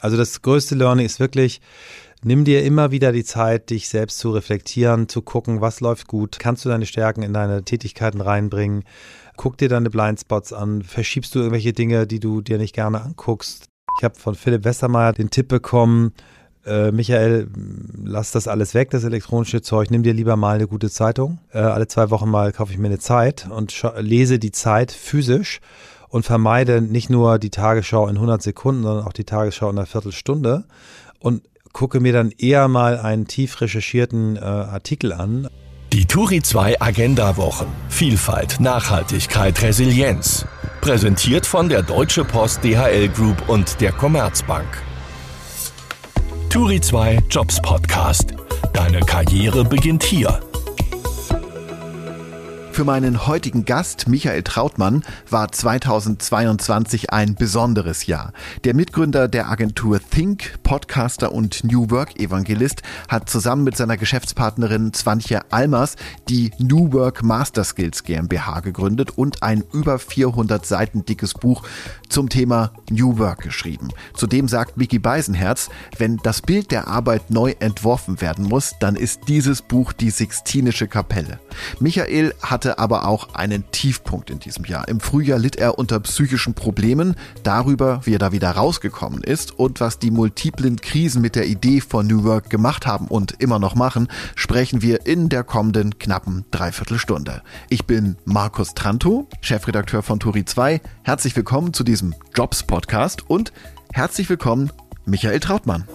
Also das größte Learning ist wirklich, nimm dir immer wieder die Zeit, dich selbst zu reflektieren, zu gucken, was läuft gut, kannst du deine Stärken in deine Tätigkeiten reinbringen, guck dir deine Blindspots an, verschiebst du irgendwelche Dinge, die du dir nicht gerne anguckst. Ich habe von Philipp Westermeier den Tipp bekommen, äh, Michael, lass das alles weg, das elektronische Zeug, nimm dir lieber mal eine gute Zeitung. Äh, alle zwei Wochen mal kaufe ich mir eine Zeit und lese die Zeit physisch und vermeide nicht nur die Tagesschau in 100 Sekunden, sondern auch die Tagesschau in einer Viertelstunde und gucke mir dann eher mal einen tief recherchierten äh, Artikel an. Die Turi 2 Agenda Wochen. Vielfalt, Nachhaltigkeit, Resilienz. Präsentiert von der Deutsche Post DHL Group und der Commerzbank. Turi 2 Jobs Podcast. Deine Karriere beginnt hier. Für meinen heutigen Gast, Michael Trautmann, war 2022 ein besonderes Jahr. Der Mitgründer der Agentur Think, Podcaster und New Work Evangelist, hat zusammen mit seiner Geschäftspartnerin Swantje Almers die New Work Master Skills GmbH gegründet und ein über 400 Seiten dickes Buch zum Thema New Work geschrieben. Zudem sagt Mickey Beisenherz, wenn das Bild der Arbeit neu entworfen werden muss, dann ist dieses Buch die Sixtinische Kapelle. Michael hatte hatte aber auch einen Tiefpunkt in diesem Jahr. Im Frühjahr litt er unter psychischen Problemen. Darüber, wie er da wieder rausgekommen ist und was die multiplen Krisen mit der Idee von New Work gemacht haben und immer noch machen, sprechen wir in der kommenden knappen Dreiviertelstunde. Ich bin Markus Tranto, Chefredakteur von Turi 2. Herzlich willkommen zu diesem Jobs Podcast und herzlich willkommen Michael Trautmann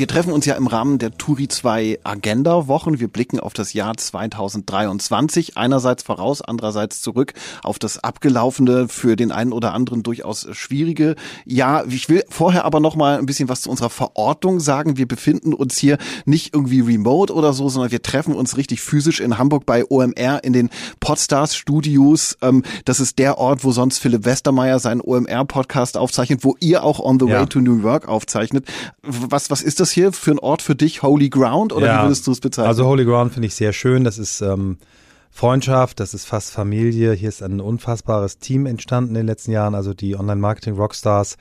wir treffen uns ja im Rahmen der Turi 2 Agenda Wochen. Wir blicken auf das Jahr 2023. Einerseits voraus, andererseits zurück auf das abgelaufene, für den einen oder anderen durchaus schwierige Jahr. Ich will vorher aber noch mal ein bisschen was zu unserer Verortung sagen. Wir befinden uns hier nicht irgendwie remote oder so, sondern wir treffen uns richtig physisch in Hamburg bei OMR in den Podstars Studios. Ähm, das ist der Ort, wo sonst Philipp Westermeier seinen OMR Podcast aufzeichnet, wo ihr auch On the Way to New York aufzeichnet. Was, was ist das das hier für ein Ort für dich? Holy Ground oder ja, wie würdest du es bezeichnen? Also Holy Ground finde ich sehr schön. Das ist ähm, Freundschaft, das ist fast Familie. Hier ist ein unfassbares Team entstanden in den letzten Jahren. Also die Online-Marketing-Rockstars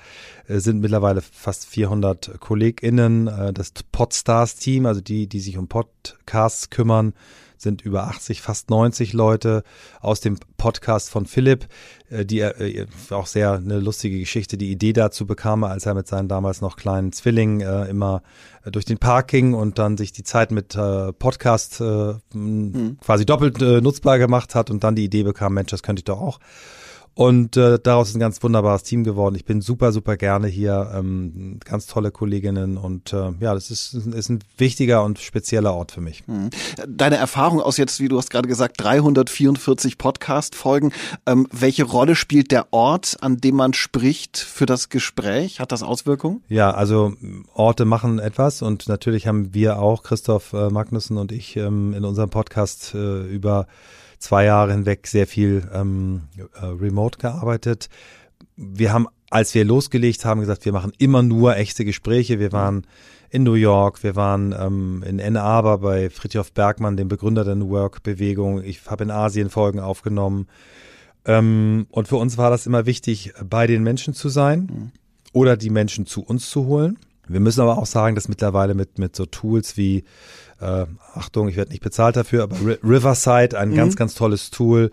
äh, sind mittlerweile fast 400 KollegInnen. Äh, das Podstars-Team, also die, die sich um Podcasts kümmern, sind über 80, fast 90 Leute aus dem Podcast von Philipp, äh, die äh, auch sehr eine lustige Geschichte, die Idee dazu bekam, als er mit seinen damals noch kleinen Zwillingen äh, immer äh, durch den Park ging und dann sich die Zeit mit äh, Podcast äh, mhm. quasi doppelt äh, nutzbar gemacht hat und dann die Idee bekam, Mensch, das könnte ich doch auch. Und äh, daraus ist ein ganz wunderbares Team geworden. Ich bin super, super gerne hier. Ähm, ganz tolle Kolleginnen und äh, ja, das ist, ist ein wichtiger und spezieller Ort für mich. Mhm. Deine Erfahrung aus jetzt, wie du hast gerade gesagt, 344 Podcast-Folgen. Ähm, welche Rolle spielt der Ort, an dem man spricht, für das Gespräch? Hat das Auswirkungen? Ja, also Orte machen etwas und natürlich haben wir auch, Christoph äh, Magnussen und ich, ähm, in unserem Podcast äh, über zwei Jahre hinweg sehr viel ähm, äh, remote gearbeitet. Wir haben, als wir losgelegt haben, gesagt, wir machen immer nur echte Gespräche. Wir waren in New York, wir waren ähm, in Ann Arbor bei Fritjof Bergmann, dem Begründer der New Work-Bewegung. Ich habe in Asien Folgen aufgenommen. Ähm, und für uns war das immer wichtig, bei den Menschen zu sein mhm. oder die Menschen zu uns zu holen. Wir müssen aber auch sagen, dass mittlerweile mit, mit so Tools wie äh, Achtung, ich werde nicht bezahlt dafür, aber Riverside, ein mhm. ganz, ganz tolles Tool.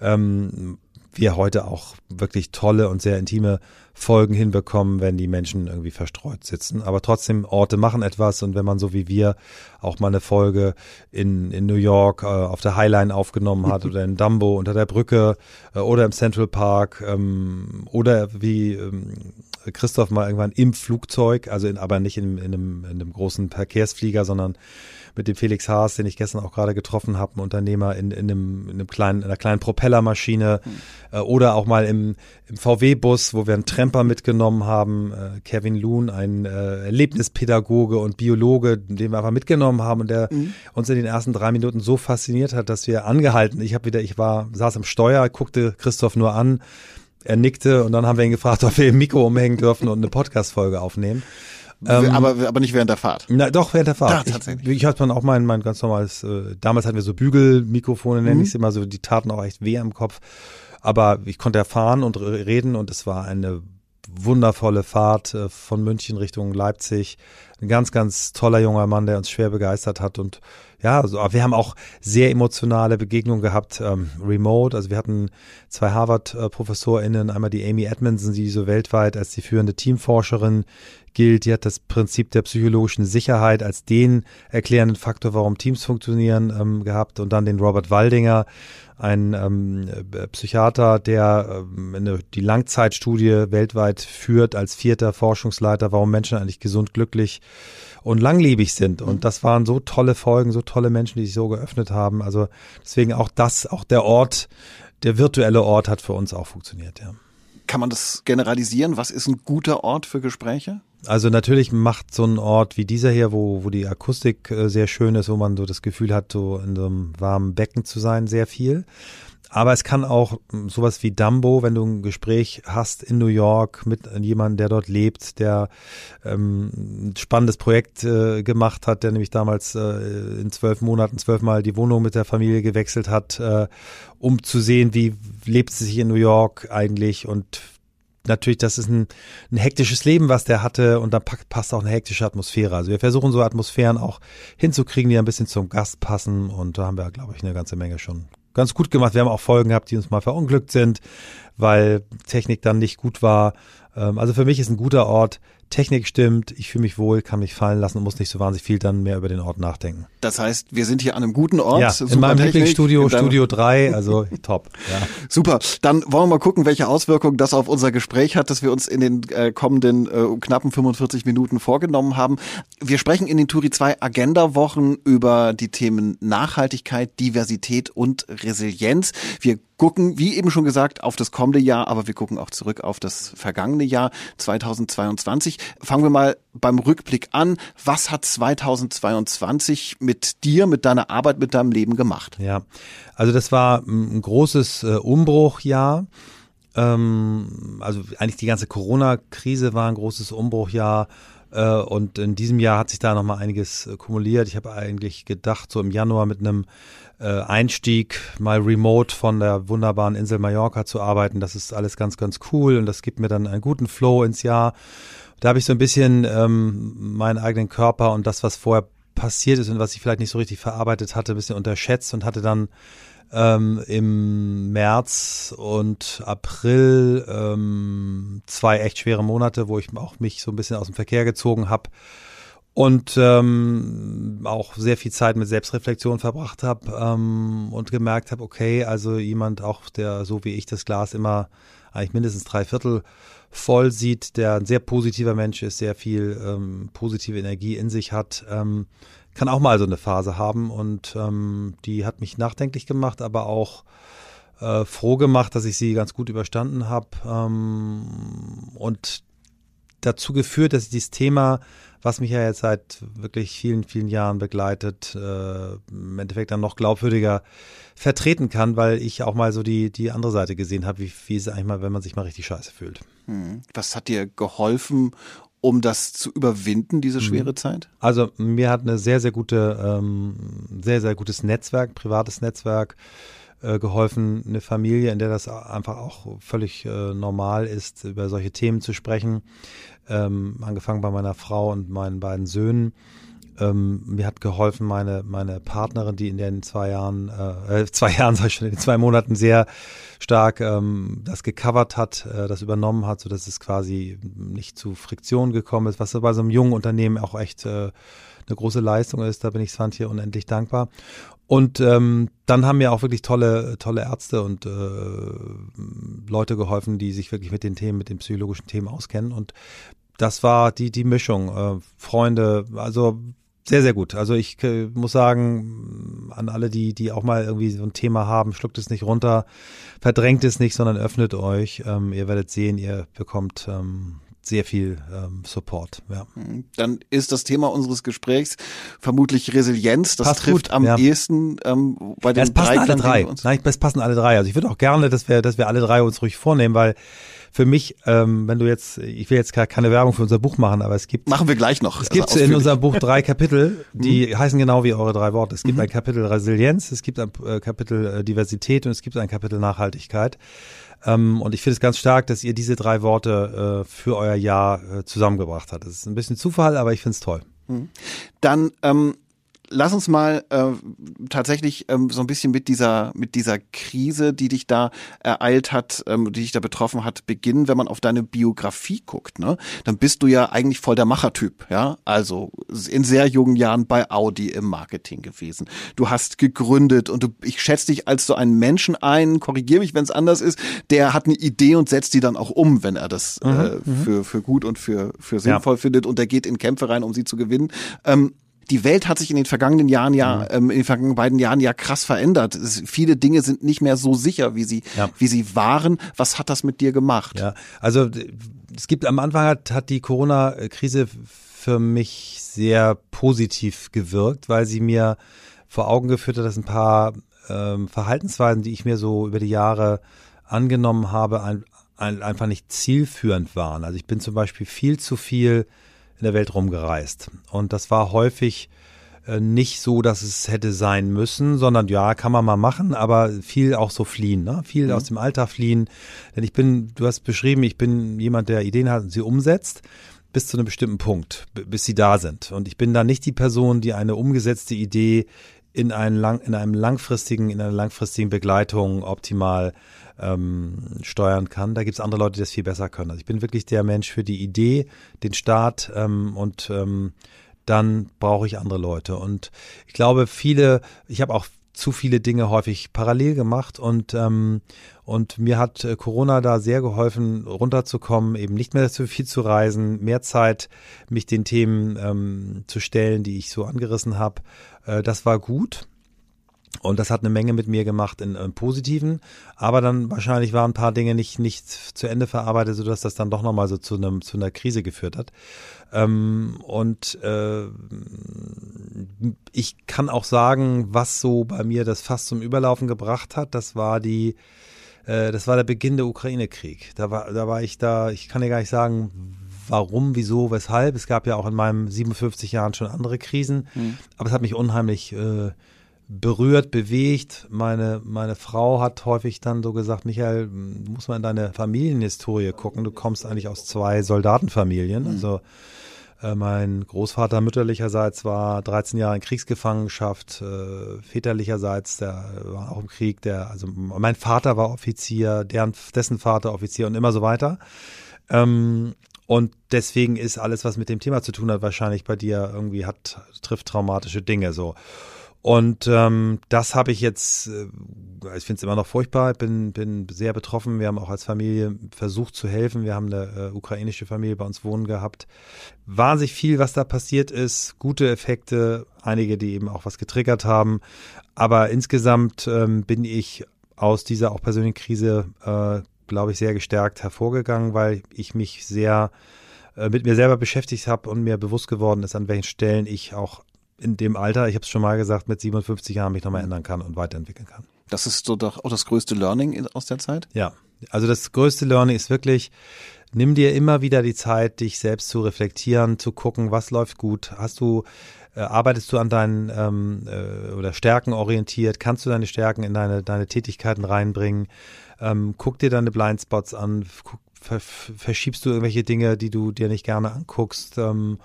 Ähm, wir heute auch wirklich tolle und sehr intime Folgen hinbekommen, wenn die Menschen irgendwie verstreut sitzen. Aber trotzdem, Orte machen etwas und wenn man so wie wir auch mal eine Folge in, in New York äh, auf der Highline aufgenommen hat oder in Dumbo unter der Brücke äh, oder im Central Park ähm, oder wie ähm, Christoph mal irgendwann im Flugzeug, also in, aber nicht in, in, einem, in einem großen Verkehrsflieger, sondern mit dem Felix Haas, den ich gestern auch gerade getroffen habe, ein Unternehmer in, in, einem, in einem kleinen, in einer kleinen Propellermaschine mhm. äh, oder auch mal im, im VW-Bus, wo wir einen Tremper mitgenommen haben, äh, Kevin Loon, ein äh, Erlebnispädagoge und Biologe, den wir einfach mitgenommen haben und der mhm. uns in den ersten drei Minuten so fasziniert hat, dass wir angehalten, ich habe wieder, ich war, saß im Steuer, guckte Christoph nur an, er nickte und dann haben wir ihn gefragt, ob wir im Mikro umhängen dürfen und eine Podcast-Folge aufnehmen. Ähm, aber, aber nicht während der Fahrt. Na, doch, während der Fahrt. Ja, tatsächlich. Ich, ich hatte dann auch mein, mein ganz normales, äh, damals hatten wir so Bügelmikrofone, nenne mhm. ich es immer so, die taten auch echt weh im Kopf. Aber ich konnte erfahren und reden und es war eine wundervolle Fahrt äh, von München Richtung Leipzig. Ein ganz, ganz toller junger Mann, der uns schwer begeistert hat und ja, also, wir haben auch sehr emotionale Begegnungen gehabt, ähm, remote. Also wir hatten zwei Harvard-ProfessorInnen, einmal die Amy Edmondson, die so weltweit als die führende Teamforscherin gilt. Die hat das Prinzip der psychologischen Sicherheit als den erklärenden Faktor, warum Teams funktionieren, ähm, gehabt. Und dann den Robert Waldinger, ein ähm, Psychiater, der ähm, eine, die Langzeitstudie weltweit führt als vierter Forschungsleiter, warum Menschen eigentlich gesund, glücklich und langlebig sind. Und das waren so tolle Folgen, so tolle Menschen, die sich so geöffnet haben. Also deswegen auch das, auch der Ort, der virtuelle Ort hat für uns auch funktioniert, ja. Kann man das generalisieren? Was ist ein guter Ort für Gespräche? Also natürlich macht so ein Ort wie dieser hier, wo, wo die Akustik äh, sehr schön ist, wo man so das Gefühl hat, so in so einem warmen Becken zu sein, sehr viel. Aber es kann auch hm, sowas wie Dumbo, wenn du ein Gespräch hast in New York mit jemandem, der dort lebt, der ähm, ein spannendes Projekt äh, gemacht hat, der nämlich damals äh, in zwölf Monaten zwölfmal die Wohnung mit der Familie gewechselt hat, äh, um zu sehen, wie lebt es sich in New York eigentlich. Und natürlich, das ist ein, ein hektisches Leben, was der hatte. Und da passt auch eine hektische Atmosphäre. Also wir versuchen so Atmosphären auch hinzukriegen, die ein bisschen zum Gast passen. Und da haben wir, glaube ich, eine ganze Menge schon ganz gut gemacht. Wir haben auch Folgen gehabt, die uns mal verunglückt sind, weil Technik dann nicht gut war. Ähm, also für mich ist ein guter Ort, Technik stimmt, ich fühle mich wohl, kann mich fallen lassen und muss nicht so wahnsinnig viel dann mehr über den Ort nachdenken. Das heißt, wir sind hier an einem guten Ort. Ja, in meinem Technik, Lieblingsstudio, Studio 3, also top. Ja. Super, dann wollen wir mal gucken, welche Auswirkungen das auf unser Gespräch hat, das wir uns in den äh, kommenden äh, knappen 45 Minuten vorgenommen haben. Wir sprechen in den Turi 2 Agenda-Wochen über die Themen Nachhaltigkeit, Diversität und Resilienz. Wir gucken, wie eben schon gesagt, auf das kommende Jahr, aber wir gucken auch zurück auf das vergangene Jahr 2022. Fangen wir mal beim Rückblick an. Was hat 2022 mit dir, mit deiner Arbeit, mit deinem Leben gemacht? Ja, also das war ein großes äh, Umbruchjahr. Ähm, also eigentlich die ganze Corona-Krise war ein großes Umbruchjahr. Äh, und in diesem Jahr hat sich da nochmal einiges äh, kumuliert. Ich habe eigentlich gedacht, so im Januar mit einem Einstieg, mal remote von der wunderbaren Insel Mallorca zu arbeiten. Das ist alles ganz, ganz cool und das gibt mir dann einen guten Flow ins Jahr. Da habe ich so ein bisschen ähm, meinen eigenen Körper und das, was vorher passiert ist und was ich vielleicht nicht so richtig verarbeitet hatte, ein bisschen unterschätzt und hatte dann ähm, im März und April ähm, zwei echt schwere Monate, wo ich auch mich so ein bisschen aus dem Verkehr gezogen habe und ähm, auch sehr viel Zeit mit Selbstreflexion verbracht habe ähm, und gemerkt habe, okay, also jemand auch, der so wie ich das Glas immer eigentlich mindestens drei Viertel voll sieht, der ein sehr positiver Mensch ist, sehr viel ähm, positive Energie in sich hat, ähm, kann auch mal so eine Phase haben. Und ähm, die hat mich nachdenklich gemacht, aber auch äh, froh gemacht, dass ich sie ganz gut überstanden habe ähm, und dazu geführt, dass ich dieses Thema was mich ja jetzt seit wirklich vielen, vielen Jahren begleitet, äh, im Endeffekt dann noch glaubwürdiger vertreten kann, weil ich auch mal so die, die andere Seite gesehen habe, wie, wie es eigentlich mal, wenn man sich mal richtig scheiße fühlt. Hm. Was hat dir geholfen, um das zu überwinden, diese mhm. schwere Zeit? Also mir hat eine sehr, sehr gute, ähm, sehr, sehr gutes Netzwerk, privates Netzwerk äh, geholfen, eine Familie, in der das einfach auch völlig äh, normal ist, über solche Themen zu sprechen ähm, angefangen bei meiner Frau und meinen beiden Söhnen. Ähm, mir hat geholfen meine meine Partnerin, die in den zwei Jahren, äh, zwei Jahren sag ich schon, in den zwei Monaten sehr stark ähm, das gecovert hat, äh, das übernommen hat, so dass es quasi nicht zu Friktion gekommen ist, was bei so einem jungen Unternehmen auch echt äh, eine große Leistung ist. Da bin ich Svante unendlich dankbar. Und ähm, dann haben mir auch wirklich tolle, tolle Ärzte und äh, Leute geholfen, die sich wirklich mit den Themen, mit den psychologischen Themen auskennen. Und das war die, die Mischung. Äh, Freunde, also sehr, sehr gut. Also ich äh, muss sagen, an alle, die, die auch mal irgendwie so ein Thema haben, schluckt es nicht runter, verdrängt es nicht, sondern öffnet euch. Ähm, ihr werdet sehen, ihr bekommt ähm, sehr viel ähm, Support. Ja. Mhm. Dann ist das Thema unseres Gesprächs vermutlich Resilienz. Das passt trifft gut, am ja. ehesten ähm, bei den ja, es passen alle drei. Nein, es passen alle drei. Also ich würde auch gerne, dass wir, dass wir alle drei uns ruhig vornehmen, weil für mich, ähm, wenn du jetzt, ich will jetzt keine Werbung für unser Buch machen, aber es gibt. Machen wir gleich noch. Es also gibt in unserem Buch drei Kapitel, die mhm. heißen genau wie eure drei Worte. Es gibt mhm. ein Kapitel Resilienz, es gibt ein äh, Kapitel äh, Diversität und es gibt ein Kapitel Nachhaltigkeit. Ähm, und ich finde es ganz stark, dass ihr diese drei Worte äh, für euer Jahr äh, zusammengebracht habt. Das ist ein bisschen Zufall, aber ich finde es toll. Mhm. Dann ähm, lass uns mal äh, tatsächlich ähm, so ein bisschen mit dieser mit dieser Krise, die dich da ereilt hat, ähm, die dich da betroffen hat, beginnen. Wenn man auf deine Biografie guckt, ne, dann bist du ja eigentlich voll der Machertyp, ja. Also in sehr jungen Jahren bei Audi im Marketing gewesen. Du hast gegründet und du, ich schätze dich als so einen Menschen ein. Korrigiere mich, wenn es anders ist. Der hat eine Idee und setzt die dann auch um, wenn er das mhm, äh, mhm. für für gut und für für sinnvoll ja. findet. Und der geht in Kämpfe rein, um sie zu gewinnen. Ähm, die Welt hat sich in den vergangenen Jahren ja, mhm. ähm, in den vergangenen beiden Jahren ja krass verändert. Es, viele Dinge sind nicht mehr so sicher, wie sie, ja. wie sie waren. Was hat das mit dir gemacht? Ja, also es gibt am Anfang hat, hat die Corona-Krise für mich sehr positiv gewirkt, weil sie mir vor Augen geführt hat, dass ein paar ähm, Verhaltensweisen, die ich mir so über die Jahre angenommen habe, ein, ein, einfach nicht zielführend waren. Also ich bin zum Beispiel viel zu viel in der Welt rumgereist. Und das war häufig äh, nicht so, dass es hätte sein müssen, sondern ja, kann man mal machen, aber viel auch so fliehen, ne? viel mhm. aus dem Alltag fliehen. Denn ich bin, du hast beschrieben, ich bin jemand, der Ideen hat und sie umsetzt bis zu einem bestimmten Punkt, bis sie da sind. Und ich bin da nicht die Person, die eine umgesetzte Idee in, einen lang, in einem langfristigen, in einer langfristigen Begleitung optimal ähm, steuern kann. Da gibt es andere Leute, die das viel besser können. Also ich bin wirklich der Mensch für die Idee, den Start ähm, und ähm, dann brauche ich andere Leute. Und ich glaube, viele, ich habe auch zu viele Dinge häufig parallel gemacht und ähm, und mir hat äh, Corona da sehr geholfen, runterzukommen, eben nicht mehr so viel zu reisen, mehr Zeit, mich den Themen ähm, zu stellen, die ich so angerissen habe. Äh, das war gut. Und das hat eine Menge mit mir gemacht in, im Positiven. Aber dann wahrscheinlich waren ein paar Dinge nicht, nicht zu Ende verarbeitet, sodass das dann doch nochmal so zu, einem, zu einer Krise geführt hat. Ähm, und äh, ich kann auch sagen, was so bei mir das fast zum Überlaufen gebracht hat, das war die, äh, das war der Beginn der Ukraine-Krieg. Da war, da war ich da, ich kann dir gar nicht sagen, warum, wieso, weshalb. Es gab ja auch in meinen 57 Jahren schon andere Krisen, mhm. aber es hat mich unheimlich äh, berührt, bewegt. Meine, meine Frau hat häufig dann so gesagt, Michael, du musst mal in deine Familienhistorie gucken. Du kommst eigentlich aus zwei Soldatenfamilien. Mhm. Also äh, mein Großvater mütterlicherseits war 13 Jahre in Kriegsgefangenschaft, äh, väterlicherseits, der war auch im Krieg, der, also mein Vater war Offizier, deren, dessen Vater Offizier und immer so weiter. Ähm, und deswegen ist alles, was mit dem Thema zu tun hat, wahrscheinlich bei dir irgendwie hat, trifft traumatische Dinge so. Und ähm, das habe ich jetzt, äh, ich finde es immer noch furchtbar, bin, bin sehr betroffen. Wir haben auch als Familie versucht zu helfen. Wir haben eine äh, ukrainische Familie bei uns wohnen gehabt. Wahnsinnig viel, was da passiert ist, gute Effekte, einige, die eben auch was getriggert haben. Aber insgesamt ähm, bin ich aus dieser auch persönlichen Krise, äh, glaube ich, sehr gestärkt hervorgegangen, weil ich mich sehr äh, mit mir selber beschäftigt habe und mir bewusst geworden ist, an welchen Stellen ich auch in dem Alter, ich habe es schon mal gesagt, mit 57 Jahren mich nochmal ändern kann und weiterentwickeln kann. Das ist so doch auch das größte Learning aus der Zeit? Ja, also das größte Learning ist wirklich, nimm dir immer wieder die Zeit, dich selbst zu reflektieren, zu gucken, was läuft gut. Hast du, äh, arbeitest du an deinen ähm, äh, oder Stärken orientiert? Kannst du deine Stärken in deine, deine Tätigkeiten reinbringen? Ähm, guck dir deine Blindspots an, guck, ver, verschiebst du irgendwelche Dinge, die du dir nicht gerne anguckst? Ähm,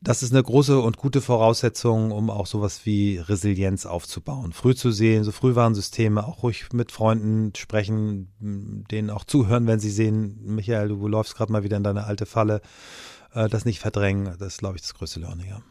das ist eine große und gute Voraussetzung, um auch sowas wie Resilienz aufzubauen. Früh zu sehen, so Frühwarnsysteme, auch ruhig mit Freunden sprechen, denen auch zuhören, wenn sie sehen, Michael, du läufst gerade mal wieder in deine alte Falle. Äh, das nicht verdrängen, das ist, glaube ich, das größte Learning. Ja.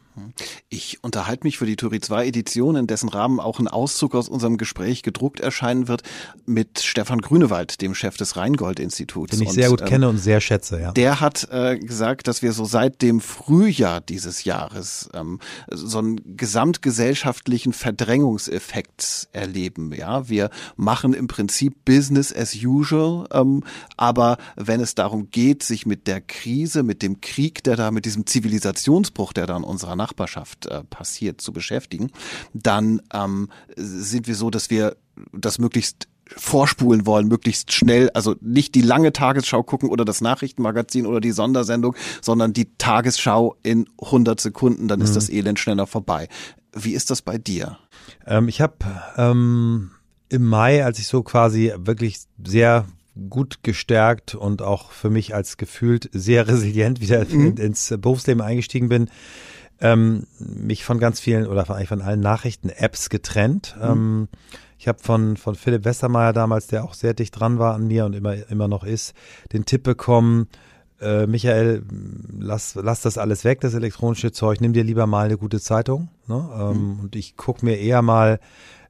Ich unterhalte mich für die Turi 2 Edition, in dessen Rahmen auch ein Auszug aus unserem Gespräch gedruckt erscheinen wird, mit Stefan Grünewald, dem Chef des Rheingold-Instituts. Den ich und, sehr gut ähm, kenne und sehr schätze, ja. Der hat äh, gesagt, dass wir so seit dem Frühjahr dieses Jahres ähm, so einen gesamtgesellschaftlichen Verdrängungseffekt erleben. Ja, wir machen im Prinzip Business as usual, ähm, aber wenn es darum geht, sich mit der Krise, mit dem Krieg, der da, mit diesem Zivilisationsbruch, der da in unserer Nachbarschaft äh, passiert, zu beschäftigen, dann ähm, sind wir so, dass wir das möglichst vorspulen wollen, möglichst schnell, also nicht die lange Tagesschau gucken oder das Nachrichtenmagazin oder die Sondersendung, sondern die Tagesschau in 100 Sekunden, dann mhm. ist das Elend schneller vorbei. Wie ist das bei dir? Ähm, ich habe ähm, im Mai, als ich so quasi wirklich sehr gut gestärkt und auch für mich als gefühlt sehr resilient wieder mhm. ins Berufsleben eingestiegen bin, ähm, mich von ganz vielen oder von, eigentlich von allen Nachrichten-Apps getrennt. Mhm. Ähm, ich habe von, von Philipp Westermeier damals, der auch sehr dicht dran war an mir und immer, immer noch ist, den Tipp bekommen, äh, Michael, lass, lass das alles weg, das elektronische Zeug, nimm dir lieber mal eine gute Zeitung. Ne? Ähm, mhm. Und ich gucke mir eher mal,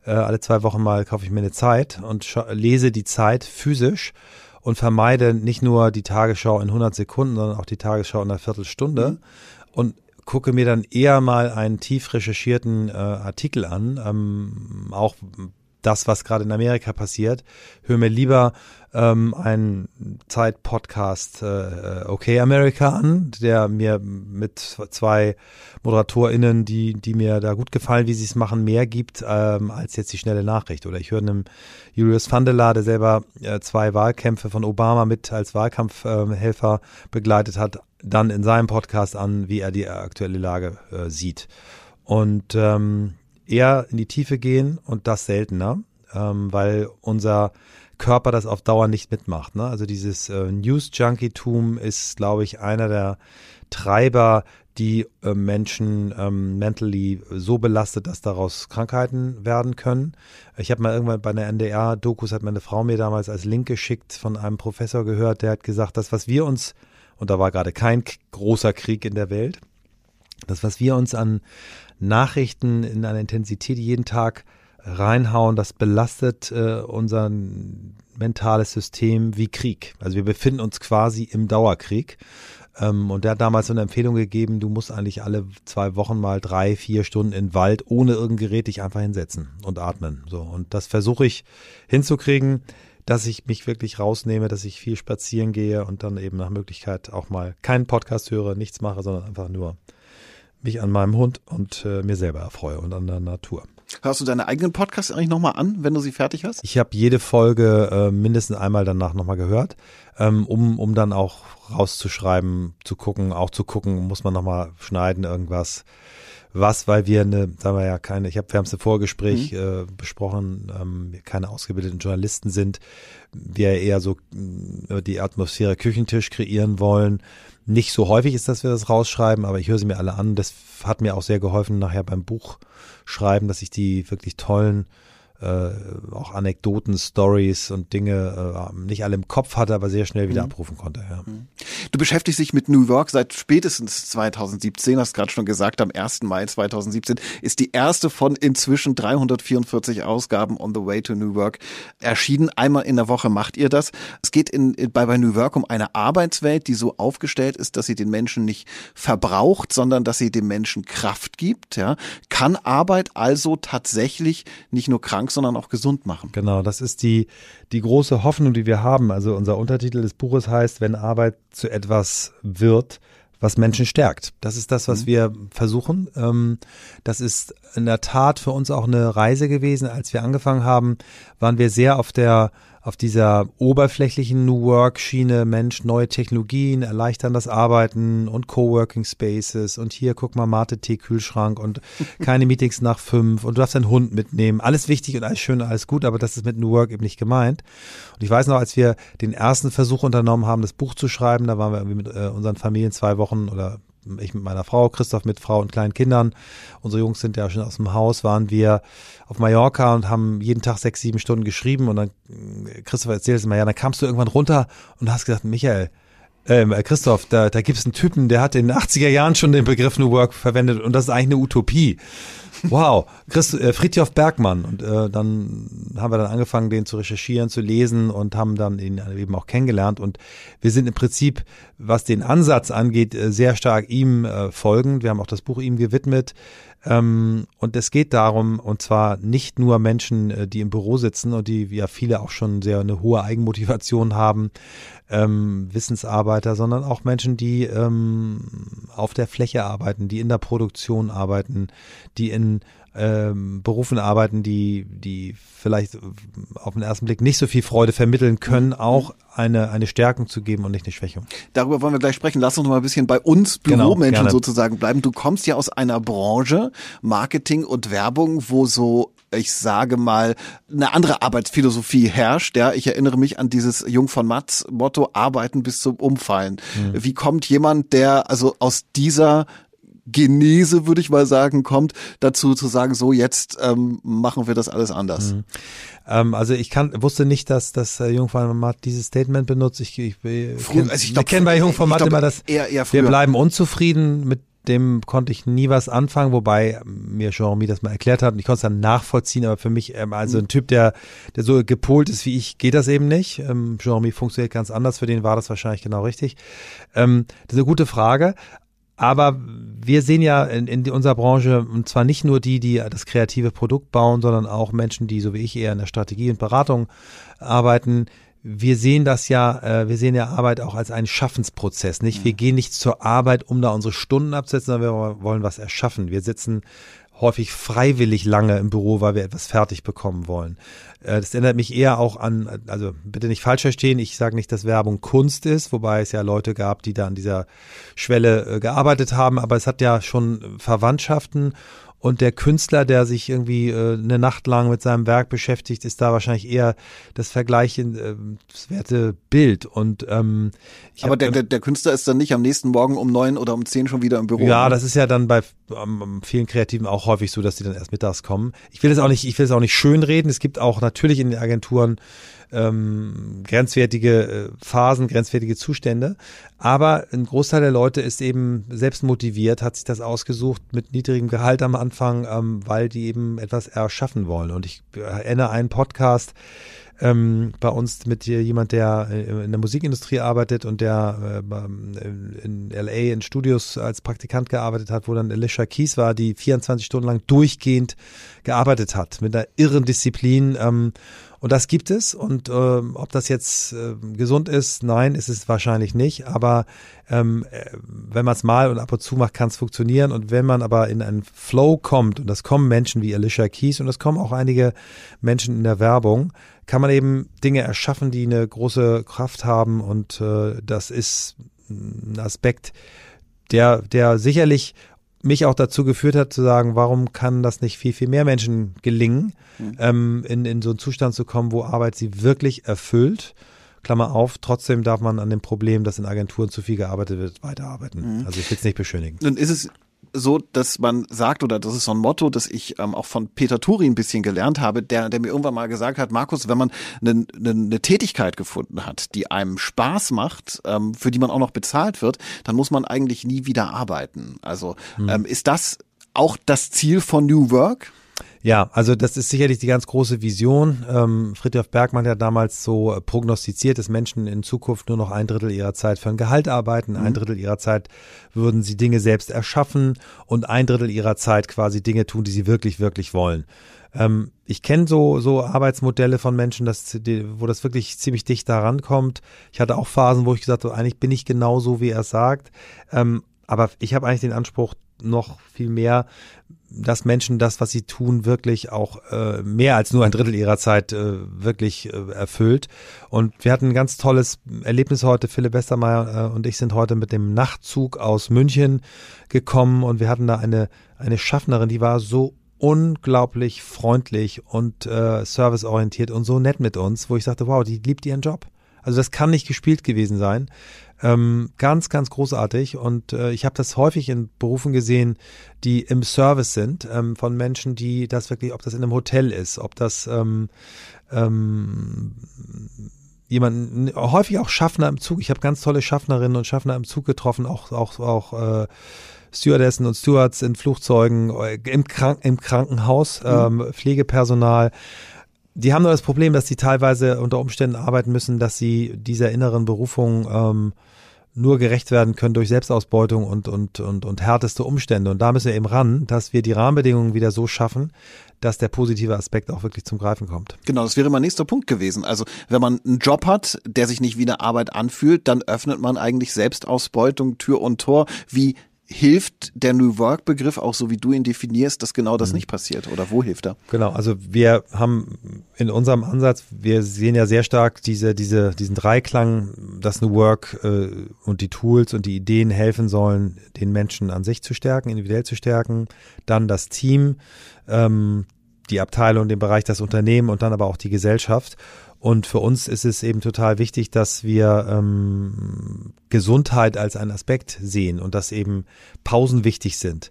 äh, alle zwei Wochen mal kaufe ich mir eine Zeit und lese die Zeit physisch und vermeide nicht nur die Tagesschau in 100 Sekunden, sondern auch die Tagesschau in einer Viertelstunde. Mhm. Und gucke mir dann eher mal einen tief recherchierten äh, Artikel an, ähm, auch das, was gerade in Amerika passiert. Höre mir lieber ähm, einen Zeit-Podcast äh, Okay America an, der mir mit zwei ModeratorInnen, die, die mir da gut gefallen, wie sie es machen, mehr gibt, ähm, als jetzt die schnelle Nachricht. Oder ich höre einem Julius Vandela, der selber äh, zwei Wahlkämpfe von Obama mit als Wahlkampfhelfer äh, begleitet hat, dann in seinem Podcast an, wie er die aktuelle Lage äh, sieht. Und ähm, eher in die Tiefe gehen und das seltener, ähm, weil unser Körper das auf Dauer nicht mitmacht. Ne? Also dieses äh, News-Junkie-Tum ist, glaube ich, einer der Treiber, die äh, Menschen ähm, mentally so belastet, dass daraus Krankheiten werden können. Ich habe mal irgendwann bei einer NDR-Dokus, hat meine Frau mir damals als Link geschickt von einem Professor gehört, der hat gesagt, das, was wir uns, und da war gerade kein großer Krieg in der Welt, das, was wir uns an Nachrichten in einer Intensität jeden Tag reinhauen, das belastet äh, unser mentales System wie Krieg. Also wir befinden uns quasi im Dauerkrieg. Ähm, und der hat damals so eine Empfehlung gegeben, du musst eigentlich alle zwei Wochen mal drei, vier Stunden in Wald ohne irgendein Gerät dich einfach hinsetzen und atmen. So. Und das versuche ich hinzukriegen, dass ich mich wirklich rausnehme, dass ich viel spazieren gehe und dann eben nach Möglichkeit auch mal keinen Podcast höre, nichts mache, sondern einfach nur mich an meinem Hund und äh, mir selber erfreue und an der Natur. Hörst du deine eigenen Podcasts eigentlich nochmal an, wenn du sie fertig hast? Ich habe jede Folge äh, mindestens einmal danach nochmal gehört, ähm, um, um dann auch rauszuschreiben, zu gucken, auch zu gucken, muss man nochmal schneiden, irgendwas. Was, weil wir eine, sagen wir ja keine, ich habe, wir haben es im Vorgespräch mhm. äh, besprochen, ähm, wir keine ausgebildeten Journalisten sind, wir eher so äh, die Atmosphäre Küchentisch kreieren wollen. Nicht so häufig ist, dass wir das rausschreiben, aber ich höre sie mir alle an. Das hat mir auch sehr geholfen nachher beim Buch schreiben, dass ich die wirklich tollen äh, auch Anekdoten, Stories und Dinge äh, nicht alle im Kopf hatte, aber sehr schnell wieder mhm. abrufen konnte. Ja. Mhm. Du beschäftigst dich mit New York seit spätestens 2017, hast gerade schon gesagt, am 1. Mai 2017 ist die erste von inzwischen 344 Ausgaben On the Way to New York erschienen. Einmal in der Woche macht ihr das. Es geht in, in, bei, bei New York um eine Arbeitswelt, die so aufgestellt ist, dass sie den Menschen nicht verbraucht, sondern dass sie dem Menschen Kraft gibt. Ja. Kann Arbeit also tatsächlich nicht nur krank, sondern auch gesund machen. Genau, das ist die, die große Hoffnung, die wir haben. Also unser Untertitel des Buches heißt, wenn Arbeit zu etwas wird, was Menschen stärkt. Das ist das, was mhm. wir versuchen. Ähm, das ist in der Tat für uns auch eine Reise gewesen. Als wir angefangen haben, waren wir sehr auf der auf dieser oberflächlichen New Work Schiene, Mensch, neue Technologien erleichtern das Arbeiten und Coworking Spaces und hier guck mal Mate Tee Kühlschrank und keine Meetings nach fünf und du darfst deinen Hund mitnehmen. Alles wichtig und alles schön, alles gut, aber das ist mit New Work eben nicht gemeint. Und ich weiß noch, als wir den ersten Versuch unternommen haben, das Buch zu schreiben, da waren wir irgendwie mit äh, unseren Familien zwei Wochen oder ich mit meiner Frau, Christoph mit Frau und kleinen Kindern. Unsere Jungs sind ja schon aus dem Haus, waren wir auf Mallorca und haben jeden Tag sechs, sieben Stunden geschrieben und dann, Christoph erzählt es mal, ja, dann kamst du irgendwann runter und hast gesagt, Michael, ähm, äh, Christoph, da, da gibt es einen Typen, der hat in den 80er Jahren schon den Begriff New Work verwendet und das ist eigentlich eine Utopie. Wow, Christ, äh, Friedhof Bergmann. Und äh, dann haben wir dann angefangen, den zu recherchieren, zu lesen und haben dann ihn eben auch kennengelernt. Und wir sind im Prinzip, was den Ansatz angeht, äh, sehr stark ihm äh, folgend. Wir haben auch das Buch ihm gewidmet. Ähm, und es geht darum, und zwar nicht nur Menschen, äh, die im Büro sitzen und die ja viele auch schon sehr eine hohe Eigenmotivation haben, ähm, Wissensarbeiter, sondern auch Menschen, die ähm, auf der Fläche arbeiten, die in der Produktion arbeiten, die in ähm, Berufen arbeiten, die, die vielleicht auf den ersten Blick nicht so viel Freude vermitteln können, mhm. auch eine, eine Stärkung zu geben und nicht eine Schwächung. Darüber wollen wir gleich sprechen. Lass uns noch mal ein bisschen bei uns genau, Büromenschen genau, sozusagen bleiben. Du kommst ja aus einer Branche, Marketing und Werbung, wo so ich sage mal, eine andere Arbeitsphilosophie herrscht. Ja, ich erinnere mich an dieses Jung von Matz Motto, arbeiten bis zum Umfallen. Mhm. Wie kommt jemand, der also aus dieser Genese, würde ich mal sagen, kommt, dazu zu sagen, so jetzt ähm, machen wir das alles anders. Mhm. Ähm, also ich kann, wusste nicht, dass das äh, Jungformat dieses Statement benutzt. Ich, ich, ich, Früher, also ich, kenne bei Jungformat immer das, eher, eher wir bleiben unzufrieden mit dem konnte ich nie was anfangen, wobei mir Jean-Mi das mal erklärt hat und ich konnte es dann nachvollziehen, aber für mich, ähm, also ein Typ, der, der so gepolt ist wie ich, geht das eben nicht. Ähm, Jean-Mi funktioniert ganz anders, für den war das wahrscheinlich genau richtig. Ähm, das ist eine gute Frage, aber wir sehen ja in, in unserer Branche, und zwar nicht nur die, die das kreative Produkt bauen, sondern auch Menschen, die so wie ich eher in der Strategie und Beratung arbeiten. Wir sehen das ja, äh, wir sehen ja Arbeit auch als einen Schaffensprozess, nicht? Wir mhm. gehen nicht zur Arbeit, um da unsere Stunden abzusetzen, sondern wir wollen was erschaffen. Wir sitzen häufig freiwillig lange im Büro, weil wir etwas fertig bekommen wollen. Äh, das erinnert mich eher auch an, also bitte nicht falsch verstehen, ich sage nicht, dass Werbung Kunst ist, wobei es ja Leute gab, die da an dieser Schwelle äh, gearbeitet haben, aber es hat ja schon Verwandtschaften und der Künstler, der sich irgendwie äh, eine Nacht lang mit seinem Werk beschäftigt, ist da wahrscheinlich eher das vergleichenswerte äh, Bild. Und ähm, aber hab, der, der, der Künstler ist dann nicht am nächsten Morgen um neun oder um zehn schon wieder im Büro. Ja, ne? das ist ja dann bei ähm, vielen Kreativen auch häufig so, dass die dann erst mittags kommen. Ich will es auch nicht, ich will es auch nicht schönreden. Es gibt auch natürlich in den Agenturen ähm, grenzwertige äh, Phasen, grenzwertige Zustände. Aber ein Großteil der Leute ist eben selbst motiviert, hat sich das ausgesucht mit niedrigem Gehalt am Anfang, ähm, weil die eben etwas erschaffen wollen. Und ich erinnere einen Podcast, ähm, bei uns mit jemand, der in der Musikindustrie arbeitet und der äh, in LA in Studios als Praktikant gearbeitet hat, wo dann Alicia Keys war, die 24 Stunden lang durchgehend gearbeitet hat, mit einer irren Disziplin. Ähm, und das gibt es. Und ähm, ob das jetzt äh, gesund ist, nein, ist es wahrscheinlich nicht. Aber ähm, äh, wenn man es mal und ab und zu macht, kann es funktionieren. Und wenn man aber in einen Flow kommt, und das kommen Menschen wie Alicia Keys und das kommen auch einige Menschen in der Werbung, kann man eben Dinge erschaffen, die eine große Kraft haben. Und äh, das ist ein Aspekt, der, der sicherlich mich auch dazu geführt hat zu sagen, warum kann das nicht viel, viel mehr Menschen gelingen, mhm. ähm, in, in so einen Zustand zu kommen, wo Arbeit sie wirklich erfüllt. Klammer auf, trotzdem darf man an dem Problem, dass in Agenturen zu viel gearbeitet wird, weiterarbeiten. Mhm. Also ich will es nicht beschönigen. Nun ist es so, dass man sagt, oder das ist so ein Motto, das ich ähm, auch von Peter Turi ein bisschen gelernt habe, der, der mir irgendwann mal gesagt hat, Markus, wenn man eine, eine, eine Tätigkeit gefunden hat, die einem Spaß macht, ähm, für die man auch noch bezahlt wird, dann muss man eigentlich nie wieder arbeiten. Also hm. ähm, ist das auch das Ziel von New Work? Ja, also das ist sicherlich die ganz große Vision. Ähm, Friedrich Bergmann hat damals so prognostiziert, dass Menschen in Zukunft nur noch ein Drittel ihrer Zeit für ein Gehalt arbeiten, mhm. ein Drittel ihrer Zeit würden sie Dinge selbst erschaffen und ein Drittel ihrer Zeit quasi Dinge tun, die sie wirklich, wirklich wollen. Ähm, ich kenne so, so Arbeitsmodelle von Menschen, dass, die, wo das wirklich ziemlich dicht daran kommt. Ich hatte auch Phasen, wo ich gesagt habe, eigentlich bin ich genauso, wie er sagt. Ähm, aber ich habe eigentlich den Anspruch, noch viel mehr, dass Menschen das, was sie tun, wirklich auch äh, mehr als nur ein Drittel ihrer Zeit äh, wirklich äh, erfüllt. Und wir hatten ein ganz tolles Erlebnis heute. Philipp Westermeier äh, und ich sind heute mit dem Nachtzug aus München gekommen und wir hatten da eine, eine Schaffnerin, die war so unglaublich freundlich und äh, serviceorientiert und so nett mit uns, wo ich sagte, wow, die liebt ihren Job. Also das kann nicht gespielt gewesen sein. Ähm, ganz, ganz großartig. Und äh, ich habe das häufig in Berufen gesehen, die im Service sind, ähm, von Menschen, die das wirklich, ob das in einem Hotel ist, ob das ähm, ähm, jemanden, häufig auch Schaffner im Zug. Ich habe ganz tolle Schaffnerinnen und Schaffner im Zug getroffen, auch, auch, auch äh, Stewardessen und Stewards in Flugzeugen, äh, im, Krank im Krankenhaus, mhm. ähm, Pflegepersonal die haben nur das Problem, dass sie teilweise unter Umständen arbeiten müssen, dass sie dieser inneren Berufung ähm, nur gerecht werden können durch Selbstausbeutung und, und, und, und härteste Umstände. Und da müssen wir eben ran, dass wir die Rahmenbedingungen wieder so schaffen, dass der positive Aspekt auch wirklich zum Greifen kommt. Genau, das wäre mein nächster Punkt gewesen. Also wenn man einen Job hat, der sich nicht wie eine Arbeit anfühlt, dann öffnet man eigentlich Selbstausbeutung Tür und Tor. Wie hilft der New Work Begriff auch so wie du ihn definierst, dass genau das mhm. nicht passiert oder wo hilft er? Genau, also wir haben in unserem Ansatz, wir sehen ja sehr stark diese diese diesen Dreiklang, dass New Work äh, und die Tools und die Ideen helfen sollen, den Menschen an sich zu stärken, individuell zu stärken, dann das Team, ähm, die Abteilung, den Bereich, das Unternehmen und dann aber auch die Gesellschaft. Und für uns ist es eben total wichtig, dass wir ähm, Gesundheit als einen Aspekt sehen und dass eben Pausen wichtig sind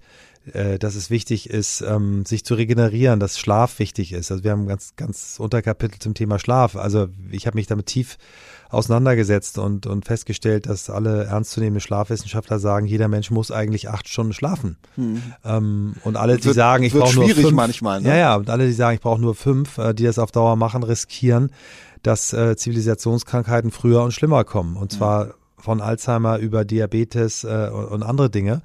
äh, dass es wichtig ist, ähm, sich zu regenerieren, dass Schlaf wichtig ist. Also wir haben ganz, ganz Unterkapitel zum Thema Schlaf. Also ich habe mich damit tief auseinandergesetzt und, und festgestellt, dass alle ernstzunehmende Schlafwissenschaftler sagen, jeder Mensch muss eigentlich acht Stunden schlafen. Hm. Ähm, und alle, die wird, sagen, ich brauche nur fünf. manchmal. Ne? Ja, ja, und alle, die sagen, ich brauche nur fünf, äh, die das auf Dauer machen, riskieren, dass äh, Zivilisationskrankheiten früher und schlimmer kommen. Und zwar hm. von Alzheimer über Diabetes äh, und andere Dinge.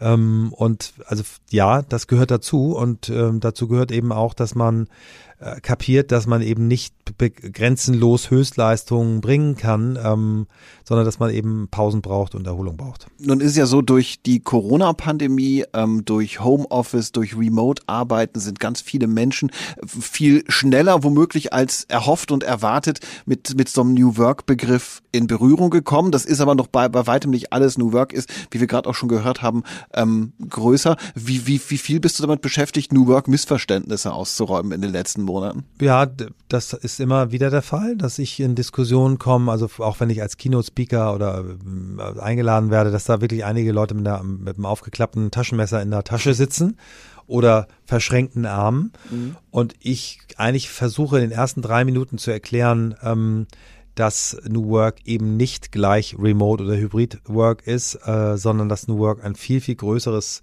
Ähm, und also ja, das gehört dazu und ähm, dazu gehört eben auch, dass man äh, kapiert, dass man eben nicht grenzenlos Höchstleistungen bringen kann, ähm, sondern dass man eben Pausen braucht und Erholung braucht. Nun ist ja so, durch die Corona-Pandemie, ähm, durch Homeoffice, durch Remote-Arbeiten sind ganz viele Menschen viel schneller womöglich als erhofft und erwartet mit, mit so einem New Work-Begriff in Berührung gekommen. Das ist aber noch bei, bei weitem nicht alles. New Work ist, wie wir gerade auch schon gehört haben, ähm, größer. Wie, wie, wie viel bist du damit beschäftigt, New Work-Missverständnisse auszuräumen in den letzten Monaten? Ja, das ist immer wieder der Fall, dass ich in Diskussionen komme, also auch wenn ich als Keynote-Speaker oder äh, eingeladen werde, dass da wirklich einige Leute mit, der, mit einem aufgeklappten Taschenmesser in der Tasche sitzen oder verschränkten Armen. Mhm. Und ich eigentlich versuche in den ersten drei Minuten zu erklären, ähm, dass New Work eben nicht gleich Remote oder Hybrid Work ist, äh, sondern dass New Work ein viel, viel größeres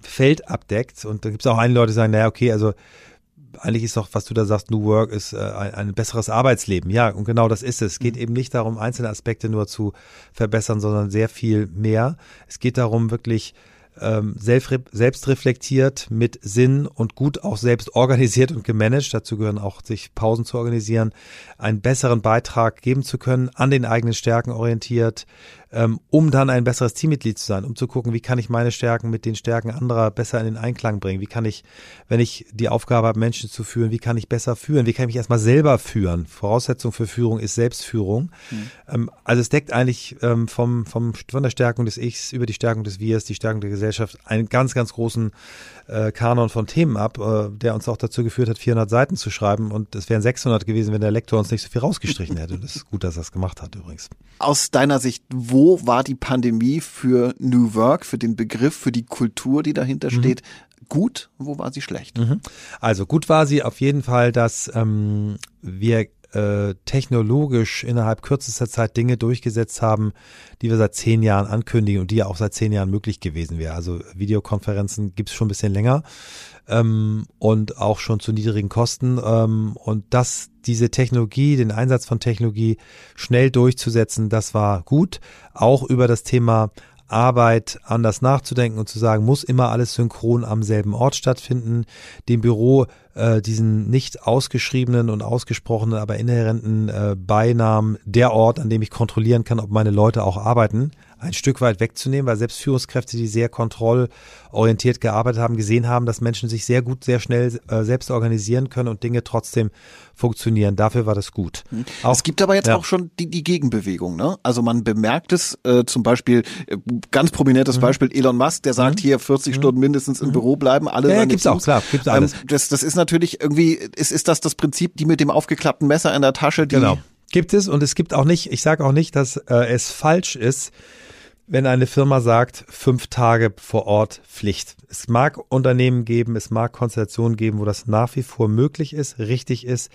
Feld abdeckt. Und da gibt es auch einige Leute, die sagen, naja, okay, also eigentlich ist doch, was du da sagst, New Work ist äh, ein, ein, besseres Arbeitsleben. Ja, und genau das ist es. Es geht mhm. eben nicht darum, einzelne Aspekte nur zu verbessern, sondern sehr viel mehr. Es geht darum, wirklich ähm, selbst, selbst reflektiert, mit Sinn und gut auch selbst organisiert und gemanagt, dazu gehören auch sich Pausen zu organisieren, einen besseren Beitrag geben zu können, an den eigenen Stärken orientiert, ähm, um dann ein besseres Teammitglied zu sein, um zu gucken, wie kann ich meine Stärken mit den Stärken anderer besser in den Einklang bringen, wie kann ich, wenn ich die Aufgabe habe, Menschen zu führen, wie kann ich besser führen, wie kann ich mich erstmal selber führen. Voraussetzung für Führung ist Selbstführung. Mhm. Ähm, also es deckt eigentlich ähm, vom, vom, von der Stärkung des Ichs über die Stärkung des Wirs, die Stärkung der Gesellschaft einen ganz, ganz großen äh, Kanon von Themen ab, äh, der uns auch dazu geführt hat, 400 Seiten zu schreiben und es wären 600 gewesen, wenn der Lektor uns nicht so viel rausgestrichen hätte. Das ist gut, dass er das gemacht hat übrigens. Aus deiner Sicht, wo wo war die Pandemie für New Work, für den Begriff, für die Kultur, die dahinter mhm. steht, gut? Wo war sie schlecht? Mhm. Also gut war sie auf jeden Fall, dass ähm, wir äh, technologisch innerhalb kürzester Zeit Dinge durchgesetzt haben, die wir seit zehn Jahren ankündigen und die ja auch seit zehn Jahren möglich gewesen wäre. Also Videokonferenzen gibt es schon ein bisschen länger ähm, und auch schon zu niedrigen Kosten. Ähm, und dass diese Technologie, den Einsatz von Technologie schnell durchzusetzen, das war gut. Auch über das Thema Arbeit anders nachzudenken und zu sagen, muss immer alles synchron am selben Ort stattfinden, dem Büro äh, diesen nicht ausgeschriebenen und ausgesprochenen, aber inhärenten äh, Beinamen der Ort, an dem ich kontrollieren kann, ob meine Leute auch arbeiten, ein Stück weit wegzunehmen, weil selbst Führungskräfte, die sehr kontrollorientiert gearbeitet haben, gesehen haben, dass Menschen sich sehr gut, sehr schnell äh, selbst organisieren können und Dinge trotzdem funktionieren. Dafür war das gut. Mhm. Auch, es gibt aber jetzt ja. auch schon die, die Gegenbewegung. Ne? Also man bemerkt es äh, zum Beispiel, äh, ganz prominentes mhm. Beispiel Elon Musk, der sagt mhm. hier 40 mhm. Stunden mindestens im mhm. Büro bleiben, alle ja, ja, gibt's auch, klar, gibt's alles. Ähm, das, das ist natürlich irgendwie, ist, ist das das Prinzip, die mit dem aufgeklappten Messer in der Tasche, die Genau. Gibt es und es gibt auch nicht, ich sage auch nicht, dass äh, es falsch ist, wenn eine Firma sagt, fünf Tage vor Ort Pflicht. Es mag Unternehmen geben, es mag Konstellationen geben, wo das nach wie vor möglich ist, richtig ist,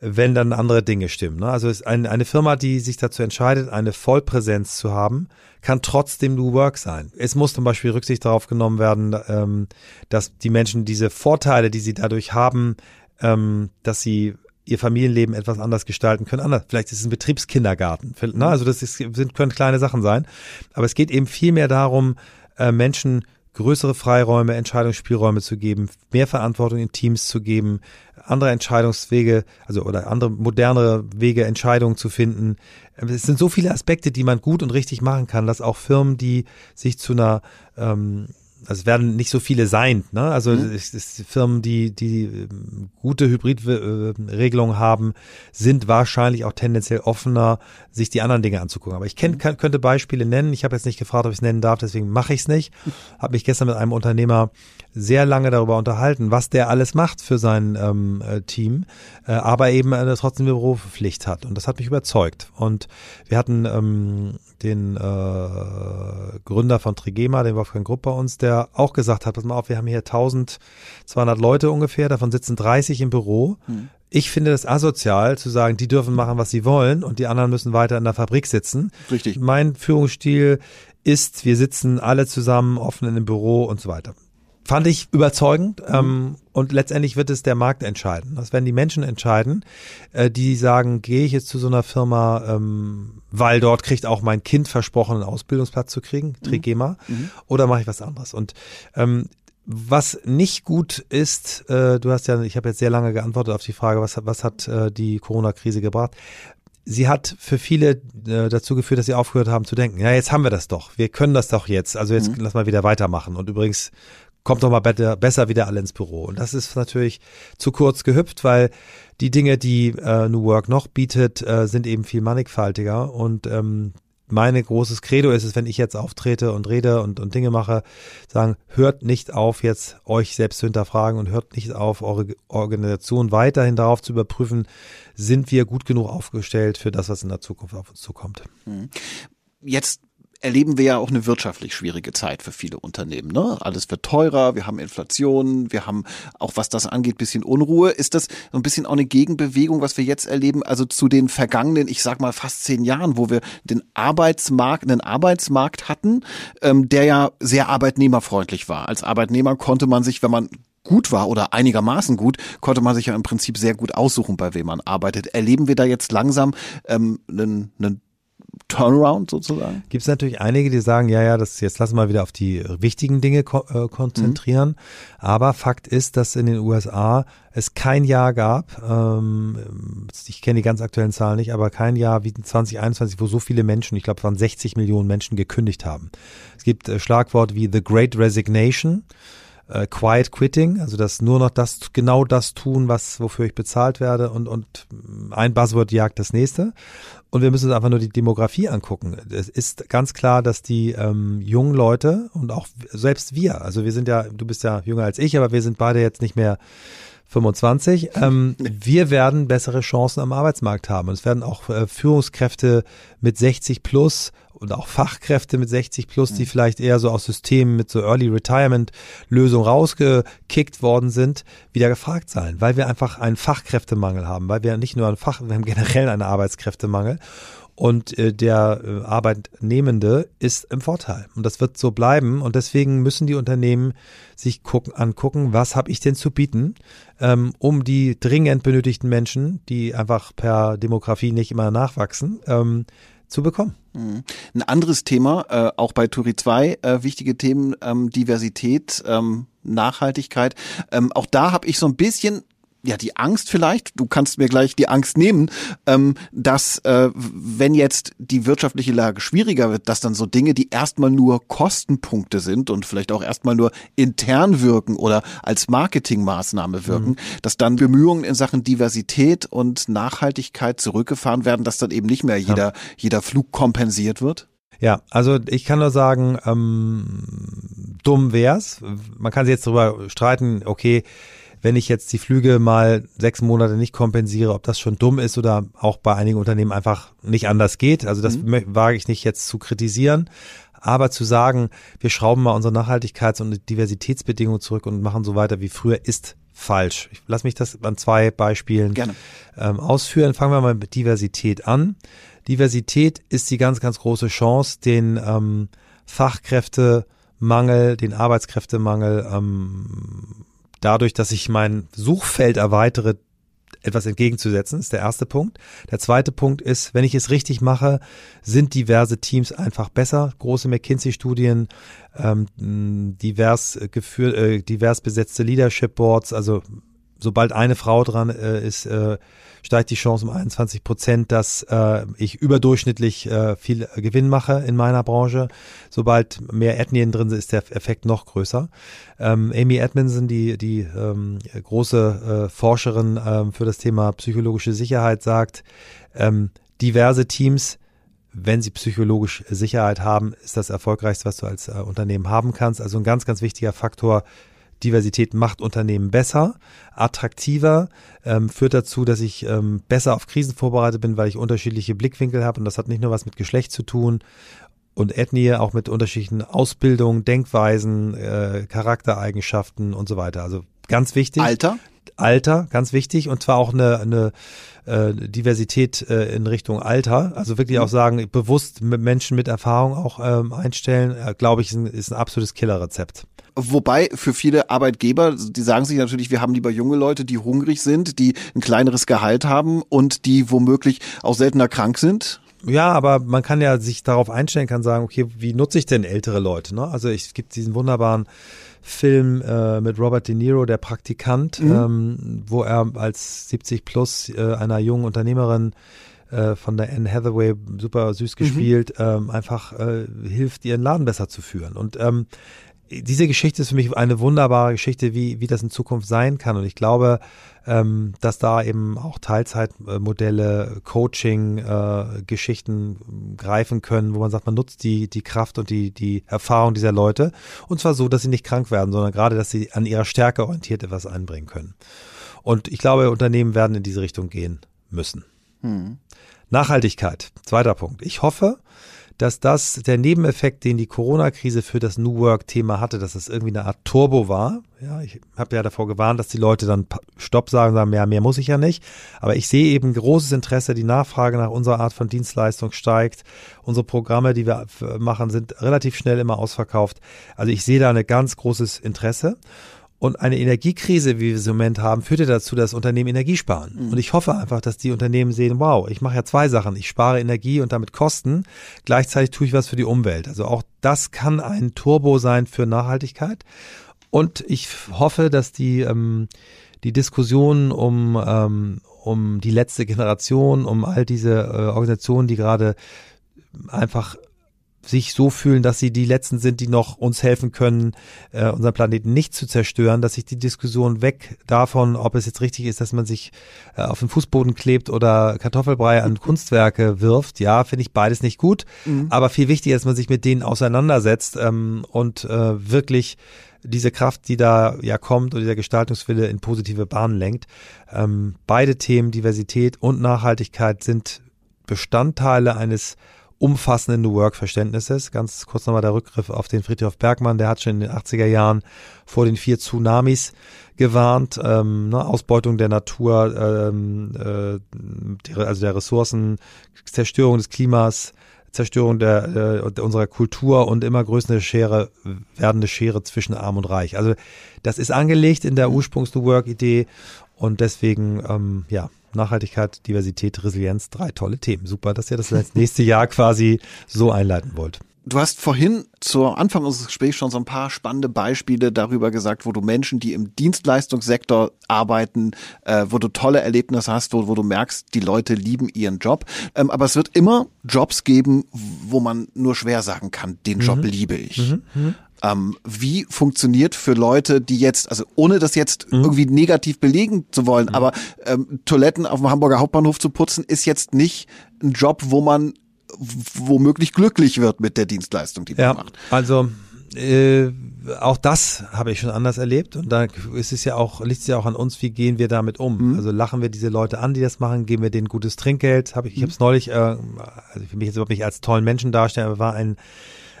wenn dann andere Dinge stimmen. Ne? Also ein, eine Firma, die sich dazu entscheidet, eine Vollpräsenz zu haben, kann trotzdem New Work sein. Es muss zum Beispiel Rücksicht darauf genommen werden, ähm, dass die Menschen diese Vorteile, die sie dadurch haben, ähm, dass sie ihr Familienleben etwas anders gestalten können. Anders, vielleicht ist es ein Betriebskindergarten. Ne? Also das ist, sind, können kleine Sachen sein. Aber es geht eben viel mehr darum, äh, Menschen größere Freiräume, Entscheidungsspielräume zu geben, mehr Verantwortung in Teams zu geben, andere Entscheidungswege, also oder andere modernere Wege, Entscheidungen zu finden. Es sind so viele Aspekte, die man gut und richtig machen kann, dass auch Firmen, die sich zu einer ähm, also es werden nicht so viele sein. Ne? Also mhm. es, es, Firmen, die die ähm, gute Hybridregelungen haben, sind wahrscheinlich auch tendenziell offener, sich die anderen Dinge anzugucken. Aber ich kenn, mhm. kann, könnte Beispiele nennen. Ich habe jetzt nicht gefragt, ob ich es nennen darf, deswegen mache ich es nicht. Habe mich gestern mit einem Unternehmer sehr lange darüber unterhalten, was der alles macht für sein ähm, äh, Team, äh, aber eben äh, trotzdem eine Berufspflicht hat. Und das hat mich überzeugt. Und wir hatten ähm, den äh, Gründer von Trigema, den Wolfgang Grupp bei uns, der auch gesagt hat, pass mal auf, wir haben hier 1200 Leute ungefähr, davon sitzen 30 im Büro. Hm. Ich finde das asozial zu sagen, die dürfen machen, was sie wollen und die anderen müssen weiter in der Fabrik sitzen. Richtig. Mein Führungsstil ist, wir sitzen alle zusammen offen in dem Büro und so weiter. Fand ich überzeugend mhm. ähm, und letztendlich wird es der Markt entscheiden. Das werden die Menschen entscheiden, äh, die sagen, gehe ich jetzt zu so einer Firma, ähm, weil dort kriegt auch mein Kind versprochen, einen Ausbildungsplatz zu kriegen, mhm. Trigema, mhm. oder mache ich was anderes. Und ähm, was nicht gut ist, äh, du hast ja, ich habe jetzt sehr lange geantwortet auf die Frage, was, was hat äh, die Corona-Krise gebracht? sie hat für viele äh, dazu geführt, dass sie aufgehört haben zu denken, ja, jetzt haben wir das doch, wir können das doch jetzt, also jetzt mhm. lass mal wieder weitermachen. Und übrigens kommt doch mal besser, besser wieder alle ins Büro. Und das ist natürlich zu kurz gehüpft, weil die Dinge, die äh, New Work noch bietet, äh, sind eben viel mannigfaltiger. Und ähm, meine großes Credo ist es, wenn ich jetzt auftrete und rede und, und Dinge mache, sagen, hört nicht auf, jetzt euch selbst zu hinterfragen und hört nicht auf, eure Organisation weiterhin darauf zu überprüfen, sind wir gut genug aufgestellt für das, was in der Zukunft auf uns zukommt. Mhm. Jetzt erleben wir ja auch eine wirtschaftlich schwierige Zeit für viele Unternehmen. Ne? Alles wird teurer, wir haben Inflation, wir haben auch was das angeht, bisschen Unruhe. Ist das so ein bisschen auch eine Gegenbewegung, was wir jetzt erleben, also zu den vergangenen, ich sag mal fast zehn Jahren, wo wir den Arbeitsmarkt, einen Arbeitsmarkt hatten, ähm, der ja sehr arbeitnehmerfreundlich war. Als Arbeitnehmer konnte man sich, wenn man gut war oder einigermaßen gut, konnte man sich ja im Prinzip sehr gut aussuchen, bei wem man arbeitet. Erleben wir da jetzt langsam ähm, einen, einen Turnaround sozusagen? Gibt es natürlich einige, die sagen, ja, ja, das jetzt lassen wir wieder auf die wichtigen Dinge ko äh, konzentrieren. Mhm. Aber Fakt ist, dass in den USA es kein Jahr gab, ähm, ich kenne die ganz aktuellen Zahlen nicht, aber kein Jahr wie 2021, wo so viele Menschen, ich glaube, es waren 60 Millionen Menschen gekündigt haben. Es gibt äh, Schlagwort wie The Great Resignation äh, Quiet Quitting, also das nur noch das, genau das tun, was, wofür ich bezahlt werde und, und ein Buzzword jagt das nächste. Und wir müssen uns einfach nur die Demografie angucken. Es ist ganz klar, dass die ähm, jungen Leute und auch selbst wir, also wir sind ja, du bist ja jünger als ich, aber wir sind beide jetzt nicht mehr 25. Ähm, wir werden bessere Chancen am Arbeitsmarkt haben. Und es werden auch äh, Führungskräfte mit 60 plus und auch Fachkräfte mit 60 plus, die mhm. vielleicht eher so aus Systemen mit so Early Retirement Lösungen rausgekickt worden sind, wieder gefragt sein, weil wir einfach einen Fachkräftemangel haben, weil wir nicht nur einen Fach, wir haben generell einen Arbeitskräftemangel und äh, der äh, Arbeitnehmende ist im Vorteil. Und das wird so bleiben. Und deswegen müssen die Unternehmen sich gucken, angucken, was habe ich denn zu bieten, ähm, um die dringend benötigten Menschen, die einfach per Demografie nicht immer nachwachsen, ähm, zu bekommen. Mhm. Ein anderes Thema, äh, auch bei Turi 2, äh, wichtige Themen, ähm, Diversität, ähm, Nachhaltigkeit. Ähm, auch da habe ich so ein bisschen ja die Angst vielleicht, du kannst mir gleich die Angst nehmen, ähm, dass äh, wenn jetzt die wirtschaftliche Lage schwieriger wird, dass dann so Dinge, die erstmal nur Kostenpunkte sind und vielleicht auch erstmal nur intern wirken oder als Marketingmaßnahme wirken, mhm. dass dann Bemühungen in Sachen Diversität und Nachhaltigkeit zurückgefahren werden, dass dann eben nicht mehr jeder, ja. jeder Flug kompensiert wird? Ja, also ich kann nur sagen, ähm, dumm wär's. Man kann sich jetzt darüber streiten, okay, wenn ich jetzt die Flüge mal sechs Monate nicht kompensiere, ob das schon dumm ist oder auch bei einigen Unternehmen einfach nicht anders geht. Also das mhm. wage ich nicht jetzt zu kritisieren. Aber zu sagen, wir schrauben mal unsere Nachhaltigkeits- und Diversitätsbedingungen zurück und machen so weiter wie früher, ist falsch. Ich lasse mich das an zwei Beispielen. Ähm, ausführen. Fangen wir mal mit Diversität an. Diversität ist die ganz, ganz große Chance, den ähm, Fachkräftemangel, den Arbeitskräftemangel ähm, dadurch, dass ich mein Suchfeld erweitere, etwas entgegenzusetzen, ist der erste Punkt. Der zweite Punkt ist, wenn ich es richtig mache, sind diverse Teams einfach besser. Große McKinsey-Studien, ähm, divers geführt, äh, divers besetzte Leadership Boards, also sobald eine Frau dran äh, ist, äh, steigt die Chance um 21 Prozent, dass äh, ich überdurchschnittlich äh, viel Gewinn mache in meiner Branche. Sobald mehr Ethnien drin sind, ist der Effekt noch größer. Ähm, Amy Edmondson, die, die ähm, große äh, Forscherin ähm, für das Thema psychologische Sicherheit, sagt, ähm, diverse Teams wenn sie psychologisch Sicherheit haben, ist das erfolgreichste, was du als äh, Unternehmen haben kannst. Also ein ganz, ganz wichtiger Faktor. Diversität macht Unternehmen besser, attraktiver, ähm, führt dazu, dass ich ähm, besser auf Krisen vorbereitet bin, weil ich unterschiedliche Blickwinkel habe und das hat nicht nur was mit Geschlecht zu tun und Ethnie, auch mit unterschiedlichen Ausbildungen, Denkweisen, äh, Charaktereigenschaften und so weiter. Also ganz wichtig. Alter? Alter, ganz wichtig und zwar auch eine, eine äh, Diversität äh, in Richtung Alter. Also wirklich auch sagen, bewusst mit Menschen mit Erfahrung auch ähm, einstellen, äh, glaube ich, ist ein, ist ein absolutes Killerrezept. Wobei für viele Arbeitgeber, die sagen sich natürlich, wir haben lieber junge Leute, die hungrig sind, die ein kleineres Gehalt haben und die womöglich auch seltener krank sind. Ja, aber man kann ja sich darauf einstellen, kann sagen, okay, wie nutze ich denn ältere Leute? Ne? Also ich, es gibt diesen wunderbaren Film äh, mit Robert De Niro, der Praktikant, mhm. ähm, wo er als 70 plus äh, einer jungen Unternehmerin äh, von der Anne Hathaway super süß mhm. gespielt, mhm. ähm, einfach äh, hilft, ihren Laden besser zu führen. Und ähm, diese Geschichte ist für mich eine wunderbare Geschichte, wie, wie das in Zukunft sein kann. Und ich glaube, ähm, dass da eben auch Teilzeitmodelle, Coaching, äh, Geschichten greifen können, wo man sagt, man nutzt die, die Kraft und die, die Erfahrung dieser Leute. Und zwar so, dass sie nicht krank werden, sondern gerade, dass sie an ihrer Stärke orientiert etwas einbringen können. Und ich glaube, Unternehmen werden in diese Richtung gehen müssen. Hm. Nachhaltigkeit, zweiter Punkt. Ich hoffe, dass das der Nebeneffekt, den die Corona-Krise für das New Work-Thema hatte, dass das irgendwie eine Art Turbo war. Ja, ich habe ja davor gewarnt, dass die Leute dann Stopp sagen, sagen, ja, mehr muss ich ja nicht. Aber ich sehe eben großes Interesse, die Nachfrage nach unserer Art von Dienstleistung steigt. Unsere Programme, die wir machen, sind relativ schnell immer ausverkauft. Also ich sehe da ein ganz großes Interesse. Und eine Energiekrise, wie wir sie im Moment haben, führt ja dazu, dass Unternehmen Energie sparen. Mhm. Und ich hoffe einfach, dass die Unternehmen sehen, wow, ich mache ja zwei Sachen. Ich spare Energie und damit Kosten. Gleichzeitig tue ich was für die Umwelt. Also auch das kann ein Turbo sein für Nachhaltigkeit. Und ich hoffe, dass die, ähm, die Diskussionen um, ähm, um die letzte Generation, um all diese äh, Organisationen, die gerade einfach sich so fühlen, dass sie die Letzten sind, die noch uns helfen können, äh, unseren Planeten nicht zu zerstören, dass sich die Diskussion weg davon, ob es jetzt richtig ist, dass man sich äh, auf den Fußboden klebt oder Kartoffelbrei an Kunstwerke wirft. Ja, finde ich beides nicht gut, mhm. aber viel wichtiger, dass man sich mit denen auseinandersetzt ähm, und äh, wirklich diese Kraft, die da ja kommt und dieser Gestaltungswille in positive Bahnen lenkt. Ähm, beide Themen, Diversität und Nachhaltigkeit, sind Bestandteile eines umfassenden New Work-Verständnisses. Ganz kurz nochmal der Rückgriff auf den Friedhof Bergmann, der hat schon in den 80er Jahren vor den vier Tsunamis gewarnt, ähm, ne, Ausbeutung der Natur, ähm, äh, also der Ressourcen, Zerstörung des Klimas, Zerstörung der, äh, unserer Kultur und immer größere Schere, werdende Schere zwischen Arm und Reich. Also das ist angelegt in der Ursprungs-New Work-Idee und deswegen, ähm, ja, Nachhaltigkeit, Diversität, Resilienz, drei tolle Themen. Super, dass ihr das nächste Jahr quasi so einleiten wollt. Du hast vorhin zu Anfang unseres Gesprächs schon so ein paar spannende Beispiele darüber gesagt, wo du Menschen, die im Dienstleistungssektor arbeiten, äh, wo du tolle Erlebnisse hast, wo, wo du merkst, die Leute lieben ihren Job. Ähm, aber es wird immer Jobs geben, wo man nur schwer sagen kann, den Job mhm. liebe ich. Mhm. Mhm. Ähm, wie funktioniert für Leute, die jetzt, also ohne das jetzt mhm. irgendwie negativ belegen zu wollen, mhm. aber ähm, Toiletten auf dem Hamburger Hauptbahnhof zu putzen, ist jetzt nicht ein Job, wo man womöglich glücklich wird mit der Dienstleistung, die man ja, macht. Also äh, auch das habe ich schon anders erlebt und da ist es ja auch, liegt es ja auch an uns, wie gehen wir damit um? Mhm. Also lachen wir diese Leute an, die das machen, geben wir denen gutes Trinkgeld? Hab ich, ich habe es neulich, äh, also will mich jetzt überhaupt nicht als tollen Menschen darstellen, aber war ein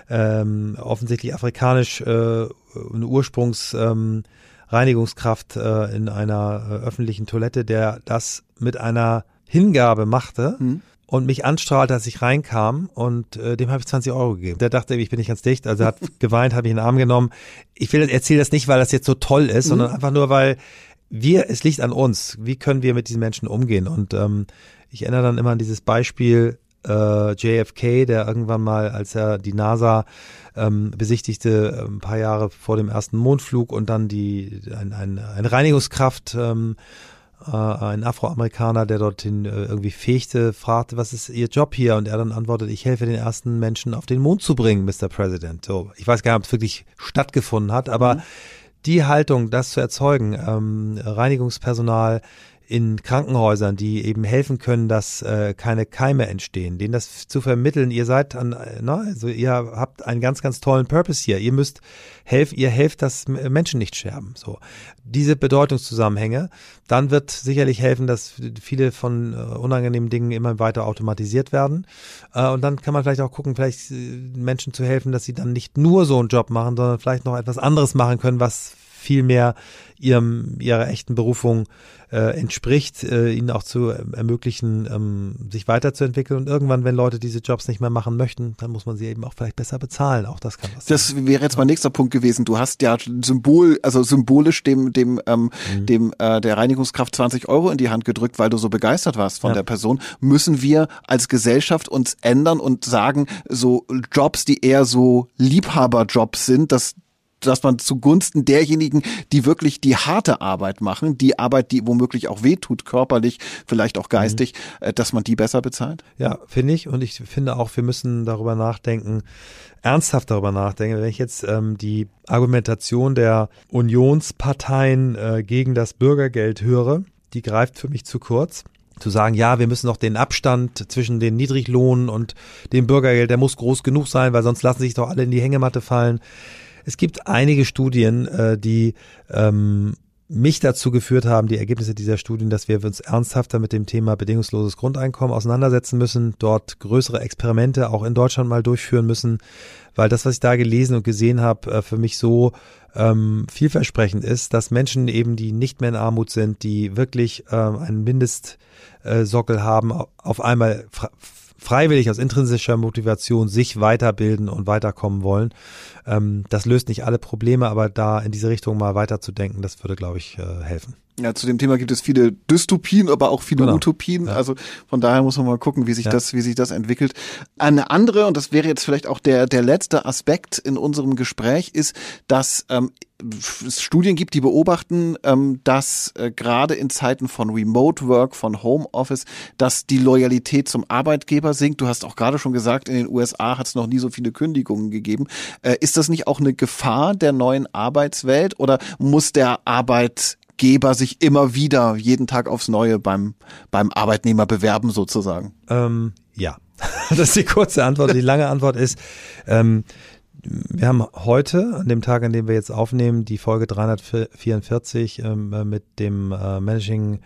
ähm, offensichtlich afrikanisch äh, eine Ursprungs ähm, Reinigungskraft äh, in einer äh, öffentlichen Toilette, der das mit einer Hingabe machte mhm. und mich anstrahlte, als ich reinkam und äh, dem habe ich 20 Euro gegeben. Der dachte, ich bin nicht ganz dicht, also er hat geweint, habe ich in den Arm genommen. Ich will erzähle das nicht, weil das jetzt so toll ist, mhm. sondern einfach nur, weil wir, es liegt an uns. Wie können wir mit diesen Menschen umgehen? Und ähm, ich erinnere dann immer an dieses Beispiel äh, JFK, der irgendwann mal, als er die NASA ähm, besichtigte, ein paar Jahre vor dem ersten Mondflug und dann die ein, ein, eine Reinigungskraft ähm, äh, ein Afroamerikaner, der dorthin äh, irgendwie fegte, fragte, was ist Ihr Job hier? Und er dann antwortet, ich helfe den ersten Menschen auf den Mond zu bringen, Mr. President. So, ich weiß gar nicht, ob es wirklich stattgefunden hat, aber mhm. die Haltung, das zu erzeugen, ähm, Reinigungspersonal, in Krankenhäusern, die eben helfen können, dass äh, keine Keime entstehen, denen das zu vermitteln. Ihr seid an, na, also ihr habt einen ganz, ganz tollen Purpose hier. Ihr müsst helfen, ihr helft, dass Menschen nicht sterben. So diese Bedeutungszusammenhänge. Dann wird sicherlich helfen, dass viele von äh, unangenehmen Dingen immer weiter automatisiert werden. Äh, und dann kann man vielleicht auch gucken, vielleicht äh, Menschen zu helfen, dass sie dann nicht nur so einen Job machen, sondern vielleicht noch etwas anderes machen können, was viel mehr ihrem, ihrer echten Berufung äh, entspricht, äh, ihnen auch zu ermöglichen, ähm, sich weiterzuentwickeln. Und irgendwann, wenn Leute diese Jobs nicht mehr machen möchten, dann muss man sie eben auch vielleicht besser bezahlen. Auch das kann was Das sein. wäre jetzt mein nächster Punkt gewesen. Du hast ja Symbol, also symbolisch dem, dem, ähm, mhm. dem äh, der Reinigungskraft 20 Euro in die Hand gedrückt, weil du so begeistert warst von ja. der Person. Müssen wir als Gesellschaft uns ändern und sagen, so Jobs, die eher so Liebhaberjobs sind, dass dass man zugunsten derjenigen, die wirklich die harte Arbeit machen, die Arbeit, die womöglich auch wehtut, körperlich, vielleicht auch geistig, mhm. Dass man die besser bezahlt? Ja, finde ich. Und ich finde auch, wir müssen darüber nachdenken, ernsthaft darüber nachdenken, wenn ich jetzt ähm, die Argumentation der Unionsparteien äh, gegen das Bürgergeld höre, die greift für mich zu kurz zu sagen, ja, wir müssen noch den Abstand zwischen den Niedriglohnen und dem Bürgergeld, der muss groß genug sein, weil sonst lassen sich doch alle in die Hängematte fallen. Es gibt einige Studien, äh, die ähm, mich dazu geführt haben, die Ergebnisse dieser Studien, dass wir uns ernsthafter mit dem Thema bedingungsloses Grundeinkommen auseinandersetzen müssen, dort größere Experimente auch in Deutschland mal durchführen müssen, weil das, was ich da gelesen und gesehen habe, äh, für mich so ähm, vielversprechend ist, dass Menschen eben, die nicht mehr in Armut sind, die wirklich ähm, einen Mindestsockel haben, auf einmal freiwillig aus intrinsischer Motivation sich weiterbilden und weiterkommen wollen. Ähm, das löst nicht alle Probleme, aber da in diese Richtung mal weiterzudenken, das würde, glaube ich, äh, helfen. Ja, zu dem Thema gibt es viele Dystopien, aber auch viele genau. Utopien. Ja. Also von daher muss man mal gucken, wie sich ja. das, wie sich das entwickelt. Eine andere, und das wäre jetzt vielleicht auch der, der letzte Aspekt in unserem Gespräch, ist, dass ähm, es Studien gibt, die beobachten, ähm, dass äh, gerade in Zeiten von Remote Work, von Homeoffice, dass die Loyalität zum Arbeitgeber sinkt. Du hast auch gerade schon gesagt, in den USA hat es noch nie so viele Kündigungen gegeben. Äh, ist das nicht auch eine Gefahr der neuen Arbeitswelt oder muss der Arbeit Arbeitgeber sich immer wieder jeden Tag aufs Neue beim, beim Arbeitnehmer bewerben sozusagen? Ähm, ja, das ist die kurze Antwort. Die lange Antwort ist, ähm, wir haben heute, an dem Tag, an dem wir jetzt aufnehmen, die Folge 344 ähm, mit dem äh, Managing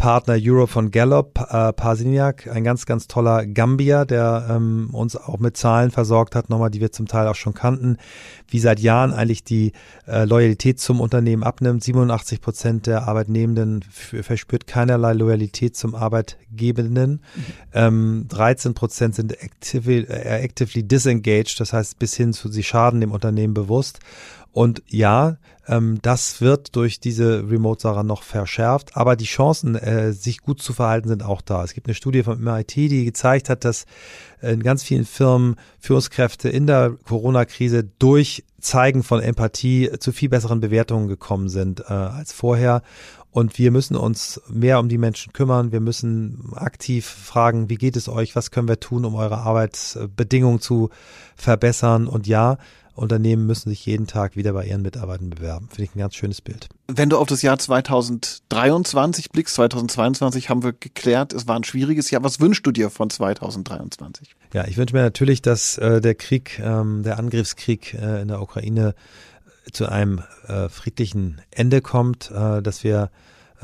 Partner Euro von Gallup, äh, Parsiniak, ein ganz, ganz toller Gambier, der ähm, uns auch mit Zahlen versorgt hat, nochmal, die wir zum Teil auch schon kannten, wie seit Jahren eigentlich die äh, Loyalität zum Unternehmen abnimmt. 87 Prozent der Arbeitnehmenden verspürt keinerlei Loyalität zum Arbeitgebenden. Mhm. Ähm, 13 Prozent sind actively, äh, actively disengaged, das heißt bis hin zu sie schaden dem Unternehmen bewusst. Und ja, ähm, das wird durch diese Remote-Sache noch verschärft, aber die Chancen, äh, sich gut zu verhalten, sind auch da. Es gibt eine Studie vom MIT, die gezeigt hat, dass in ganz vielen Firmen Führungskräfte in der Corona-Krise durch Zeigen von Empathie zu viel besseren Bewertungen gekommen sind äh, als vorher. Und wir müssen uns mehr um die Menschen kümmern. Wir müssen aktiv fragen, wie geht es euch? Was können wir tun, um eure Arbeitsbedingungen zu verbessern? Und ja, Unternehmen müssen sich jeden Tag wieder bei ihren Mitarbeitern bewerben. Finde ich ein ganz schönes Bild. Wenn du auf das Jahr 2023 blickst, 2022 haben wir geklärt, es war ein schwieriges Jahr. Was wünschst du dir von 2023? Ja, ich wünsche mir natürlich, dass äh, der Krieg, ähm, der Angriffskrieg äh, in der Ukraine zu einem äh, friedlichen Ende kommt, äh, dass wir äh,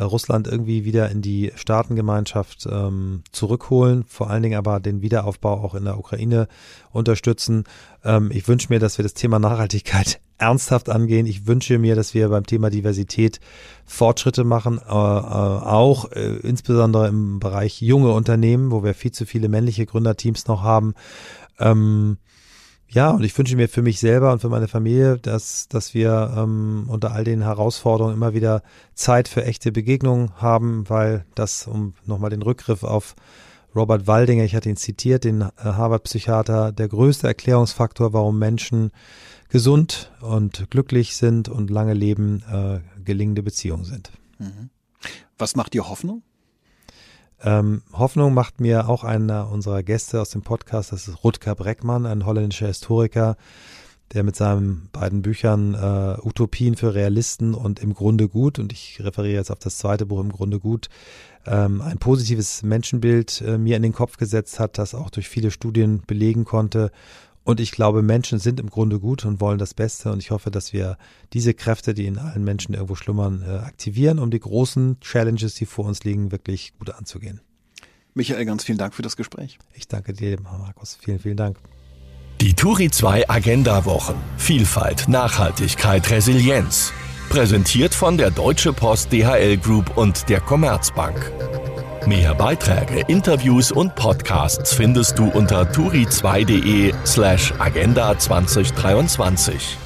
Russland irgendwie wieder in die Staatengemeinschaft ähm, zurückholen, vor allen Dingen aber den Wiederaufbau auch in der Ukraine unterstützen. Ähm, ich wünsche mir, dass wir das Thema Nachhaltigkeit ernsthaft angehen. Ich wünsche mir, dass wir beim Thema Diversität Fortschritte machen, äh, äh, auch äh, insbesondere im Bereich junge Unternehmen, wo wir viel zu viele männliche Gründerteams noch haben. Ähm, ja, und ich wünsche mir für mich selber und für meine Familie, dass, dass wir ähm, unter all den Herausforderungen immer wieder Zeit für echte Begegnungen haben, weil das, um nochmal den Rückgriff auf Robert Waldinger, ich hatte ihn zitiert, den äh, Harvard-Psychiater, der größte Erklärungsfaktor, warum Menschen gesund und glücklich sind und lange leben, äh, gelingende Beziehungen sind. Mhm. Was macht dir Hoffnung? Ähm, Hoffnung macht mir auch einer unserer Gäste aus dem Podcast, das ist Rutger Breckmann, ein holländischer Historiker, der mit seinen beiden Büchern äh, Utopien für Realisten und im Grunde gut, und ich referiere jetzt auf das zweite Buch im Grunde gut, ähm, ein positives Menschenbild äh, mir in den Kopf gesetzt hat, das auch durch viele Studien belegen konnte. Und ich glaube, Menschen sind im Grunde gut und wollen das Beste. Und ich hoffe, dass wir diese Kräfte, die in allen Menschen irgendwo schlummern, äh, aktivieren, um die großen Challenges, die vor uns liegen, wirklich gut anzugehen. Michael, ganz vielen Dank für das Gespräch. Ich danke dir, Markus. Vielen, vielen Dank. Die Turi 2 Agenda Wochen. Vielfalt, Nachhaltigkeit, Resilienz. Präsentiert von der Deutsche Post DHL Group und der Commerzbank. Mehr Beiträge, Interviews und Podcasts findest du unter turi2.de slash agenda 2023.